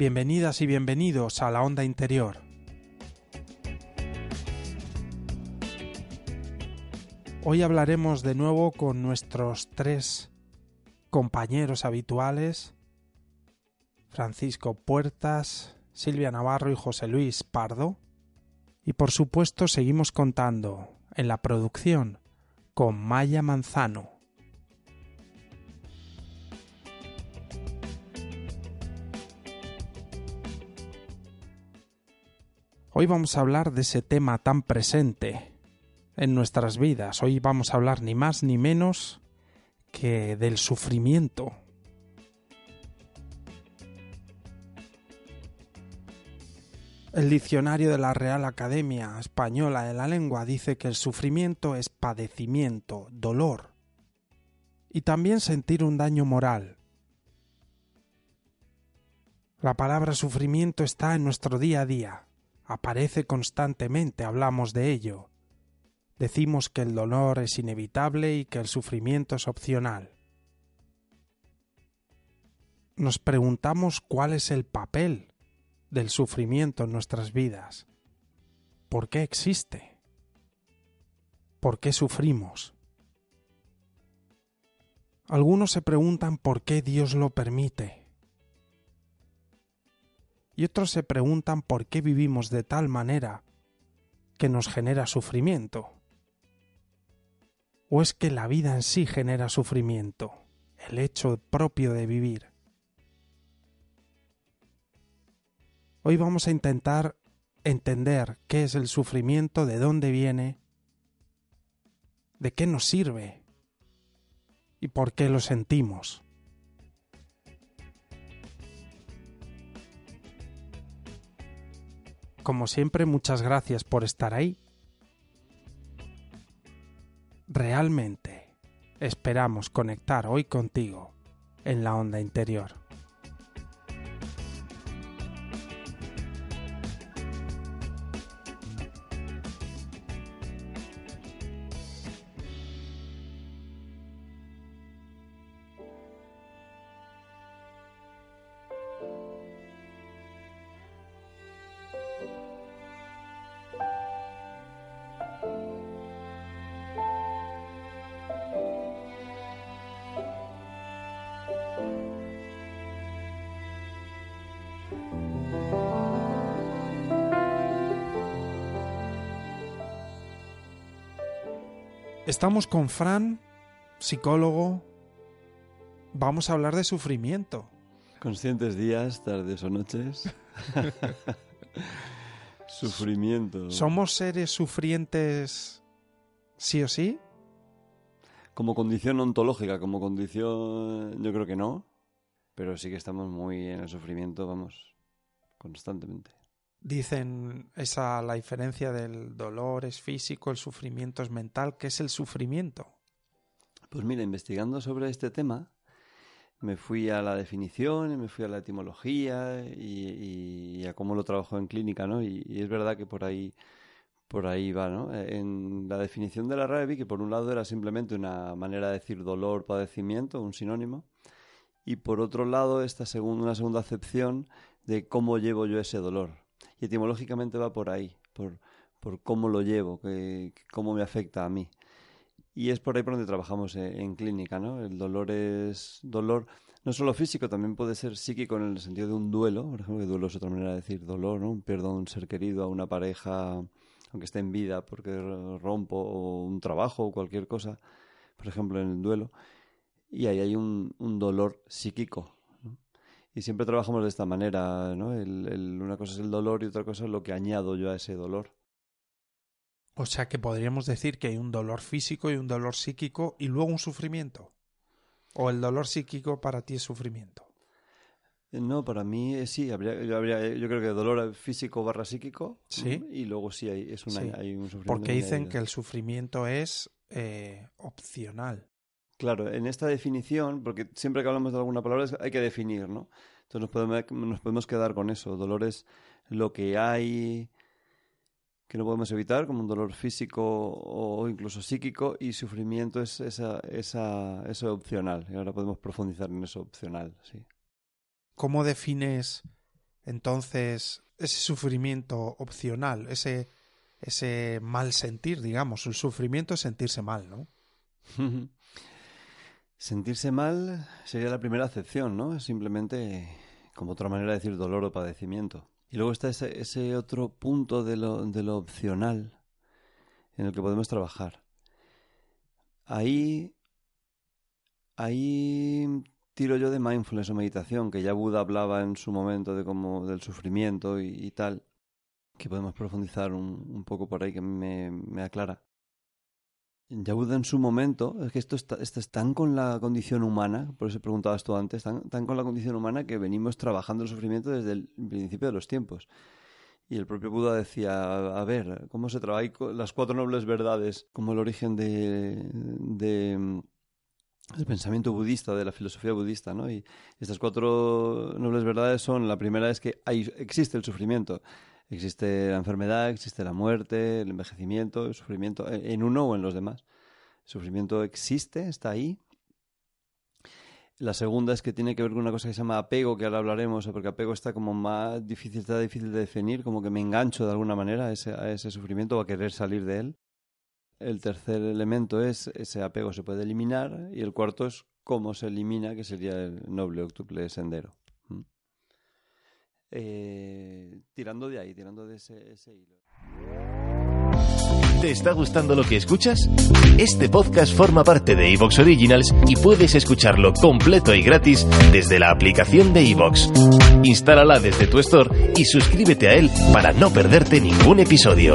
Bienvenidas y bienvenidos a la onda interior. Hoy hablaremos de nuevo con nuestros tres compañeros habituales, Francisco Puertas, Silvia Navarro y José Luis Pardo. Y por supuesto seguimos contando en la producción con Maya Manzano. Hoy vamos a hablar de ese tema tan presente en nuestras vidas. Hoy vamos a hablar ni más ni menos que del sufrimiento. El diccionario de la Real Academia Española de la Lengua dice que el sufrimiento es padecimiento, dolor y también sentir un daño moral. La palabra sufrimiento está en nuestro día a día, aparece constantemente, hablamos de ello. Decimos que el dolor es inevitable y que el sufrimiento es opcional. Nos preguntamos cuál es el papel del sufrimiento en nuestras vidas. ¿Por qué existe? ¿Por qué sufrimos? Algunos se preguntan por qué Dios lo permite y otros se preguntan por qué vivimos de tal manera que nos genera sufrimiento. ¿O es que la vida en sí genera sufrimiento, el hecho propio de vivir? Hoy vamos a intentar entender qué es el sufrimiento, de dónde viene, de qué nos sirve y por qué lo sentimos. Como siempre, muchas gracias por estar ahí. Realmente esperamos conectar hoy contigo en la onda interior. Estamos con Fran, psicólogo. Vamos a hablar de sufrimiento. Conscientes días, tardes o noches. Sufrimiento. ¿Somos seres sufrientes sí o sí? Como condición ontológica, como condición, yo creo que no. Pero sí que estamos muy en el sufrimiento, vamos, constantemente dicen esa la diferencia del dolor es físico, el sufrimiento es mental. ¿Qué es el sufrimiento? Pues mira, investigando sobre este tema, me fui a la definición, me fui a la etimología y, a cómo lo trabajo en clínica, ¿no? Y, es verdad que por ahí, por ahí va, ¿no? En la definición de la RAE que por un lado era simplemente una manera de decir dolor, padecimiento, un sinónimo, y por otro lado esta segunda, una segunda acepción de cómo llevo yo ese dolor. Y etimológicamente va por ahí, por, por cómo lo llevo, que, cómo me afecta a mí. Y es por ahí por donde trabajamos en, clínica, ¿no? El dolor es dolor no solo físico, también puede ser psíquico en el sentido de un duelo, por ejemplo, que duelo es otra manera de decir dolor, ¿no? Pierdo a un ser querido, a una pareja, aunque esté en vida, porque rompo, o un trabajo, o cualquier cosa, por ejemplo, en el duelo, y ahí hay un, dolor psíquico. Y siempre trabajamos de esta manera, ¿no? una cosa es el dolor y otra cosa es lo que añado yo a ese dolor. O sea que podríamos decir que hay un dolor físico y un dolor psíquico y luego un sufrimiento. ¿O el dolor psíquico para ti es sufrimiento? Eh, no, para mí eh, sí, habría, yo, habría, yo creo que dolor físico barra psíquico. Sí. Y luego sí hay, es una, hay un sufrimiento. Porque dicen que el sufrimiento es eh, opcional. Claro, en esta definición, porque siempre que hablamos de alguna palabra hay que definir, ¿no? Entonces nos podemos, nos podemos quedar con eso. Dolor es lo que hay que no podemos evitar, como un dolor físico o incluso psíquico, y sufrimiento es esa, esa, eso opcional. Y ahora podemos profundizar en eso opcional, sí. ¿Cómo defines entonces ese sufrimiento opcional, ese, ese mal sentir, digamos? El sufrimiento es sentirse mal, ¿no? sentirse mal sería la primera acepción, ¿no? Simplemente como otra manera de decir dolor o padecimiento. Y luego está ese, ese otro punto de lo, de lo opcional en el que podemos trabajar. Ahí, ahí tiro yo de mindfulness o meditación, que ya Buda hablaba en su momento de como del sufrimiento y, tal, que podemos profundizar un, un, poco por ahí que me, me aclara. Yabuda en su momento, es que esto está, esto tan con la condición humana, por eso preguntabas tú antes, tan, tan, con la condición humana que venimos trabajando el sufrimiento desde el principio de los tiempos. Y el propio Buda decía, a ver, ¿cómo se trabaja las cuatro nobles verdades como el origen de, de el pensamiento budista, de la filosofía budista, ¿no? Y estas cuatro nobles verdades son, la primera es que existe el sufrimiento, Existe la enfermedad, existe la muerte, el envejecimiento, el sufrimiento, en uno o en los demás. El sufrimiento existe, está ahí. La segunda es que tiene que ver con una cosa que se llama apego, que ahora hablaremos, porque apego está como más difícil, está difícil de definir, como que me engancho de alguna manera ese, a ese sufrimiento o a querer salir de él. El tercer elemento es ese apego se puede eliminar y el cuarto es cómo se elimina, que sería el noble octuple sendero. Eh, tirando de ahí, tirando de ese, ese hilo. ¿Te está gustando lo que escuchas? Este podcast forma parte de Evox Originals y puedes escucharlo completo y gratis desde la aplicación de Evox. Instálala desde tu store y suscríbete a él para no perderte ningún episodio.